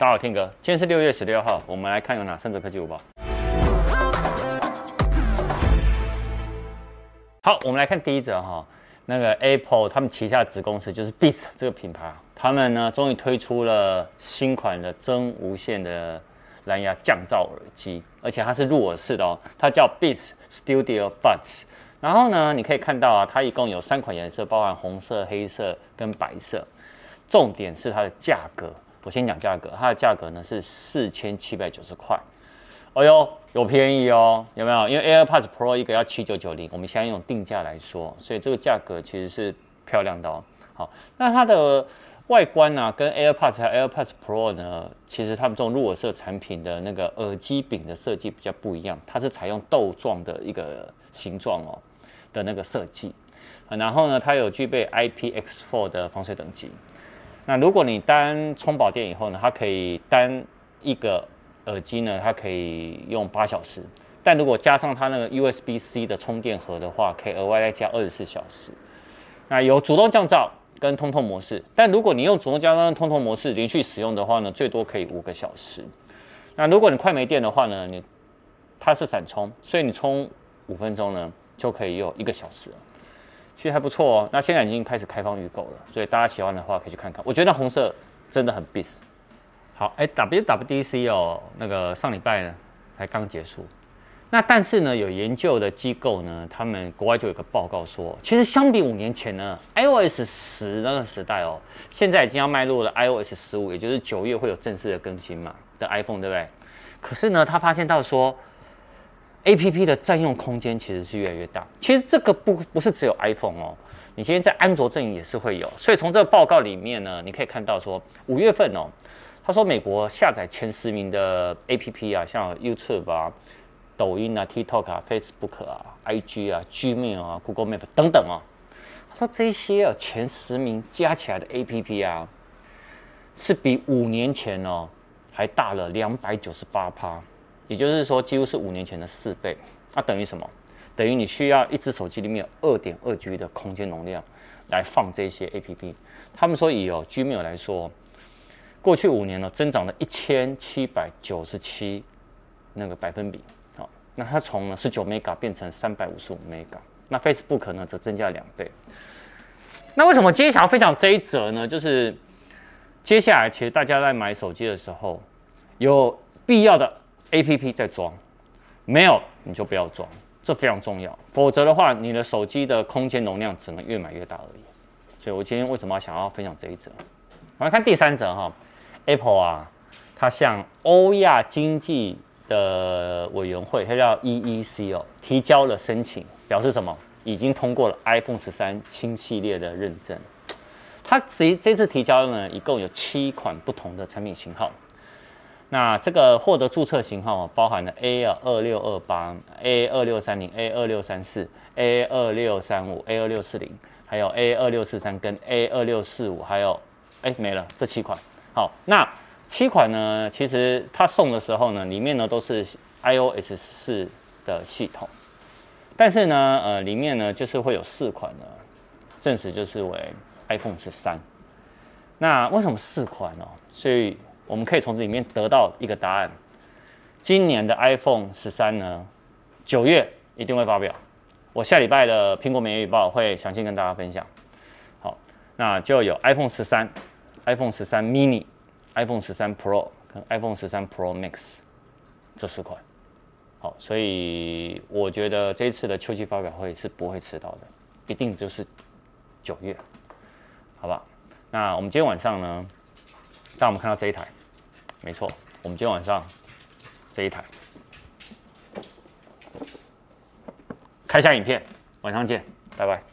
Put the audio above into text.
大家好天哥，今天是六月十六号，我们来看有哪三则科技午报。好，我们来看第一则哈，那个 Apple 他们旗下子公司就是 Beats 这个品牌，他们呢终于推出了新款的真无线的蓝牙降噪耳机，而且它是入耳式的哦，它叫 Beats Studio Buds。然后呢，你可以看到啊，它一共有三款颜色，包含红色、黑色跟白色。重点是它的价格。我先讲价格，它的价格呢是四千七百九十块，哎呦，有便宜哦，有没有？因为 AirPods Pro 一个要七九九零，我们先用定价来说，所以这个价格其实是漂亮的哦。好，那它的外观呢、跟 AirPods 和 AirPods Pro 呢，其实它们这种入耳式产品的那个耳机柄的设计比较不一样，它是采用豆状的一个形状哦的那个设计，然后呢，它有具备 IPX4 的防水等级。那如果你单充饱电以后呢，它可以单一个耳机呢，它可以用八小时。但如果加上它那个 USB-C 的充电盒的话，可以额外再加二十四小时。那有主动降噪跟通透模式，但如果你用主动降噪跟通透模式连续使用的话呢，最多可以五个小时。那如果你快没电的话呢，你它是闪充，所以你充五分钟呢就可以用一个小时了。其实还不错哦，那现在已经开始开放预购了，所以大家喜欢的话可以去看看。我觉得红色真的很 b i s。好，哎，WWDC 哦，那个上礼拜呢才刚结束。那但是呢，有研究的机构呢，他们国外就有个报告说，其实相比五年前呢，iOS 十那个时代哦，现在已经要迈入了 iOS 十五，也就是九月会有正式的更新嘛的 iPhone，对不对？可是呢，他发现到说。A P P 的占用空间其实是越来越大。其实这个不不是只有 iPhone 哦，你今天在安卓阵营也是会有。所以从这个报告里面呢，你可以看到说，五月份哦，他说美国下载前十名的 A P P 啊，像 YouTube 啊、抖音啊、TikTok 啊、Facebook 啊、I G 啊、Gmail 啊、Google Map 等等哦，他说这些啊前十名加起来的 A P P 啊，是比五年前哦还大了两百九十八趴。也就是说，几乎是五年前的四倍。那等于什么？等于你需要一只手机里面有二点二 G 的空间容量来放这些 APP。他们说以哦 Gmail 来说，过去五年呢增长了一千七百九十七那个百分比。好，那它从呢十九 Mega 变成三百五十五 Mega。那 Facebook 呢则增加了两倍。那为什么今天想要分享这一则呢？就是接下来其实大家在买手机的时候，有必要的。A P P 在装，没有你就不要装，这非常重要。否则的话，你的手机的空间容量只能越买越大而已。所以我今天为什么要想要分享这一则？我们看第三则哈，Apple 啊，它向欧亚经济的委员会，它叫 E E C 哦，提交了申请，表示什么？已经通过了 iPhone 十三新系列的认证。它这这次提交呢，一共有七款不同的产品型号。那这个获得注册型号包含了 A 二六二八、A 二六三零、A 二六三四、A 二六三五、A 二六四零，还有 A 二六四三跟 A 二六四五，还有哎没了这七款。好，那七款呢，其实它送的时候呢，里面呢都是 iOS 四的系统，但是呢，呃，里面呢就是会有四款呢，证实就是为 iPhone 十三。那为什么四款呢？所以我们可以从这里面得到一个答案：今年的 iPhone 十三呢，九月一定会发表。我下礼拜的苹果每日预报会详细跟大家分享。好，那就有 iPhone 十三、iPhone 十三 mini、iPhone 十三 Pro 跟 iPhone 十三 Pro Max 这四款。好，所以我觉得这一次的秋季发表会是不会迟到的，一定就是九月，好吧？那我们今天晚上呢，让我们看到这一台。没错，我们今天晚上这一台开箱影片，晚上见，拜拜。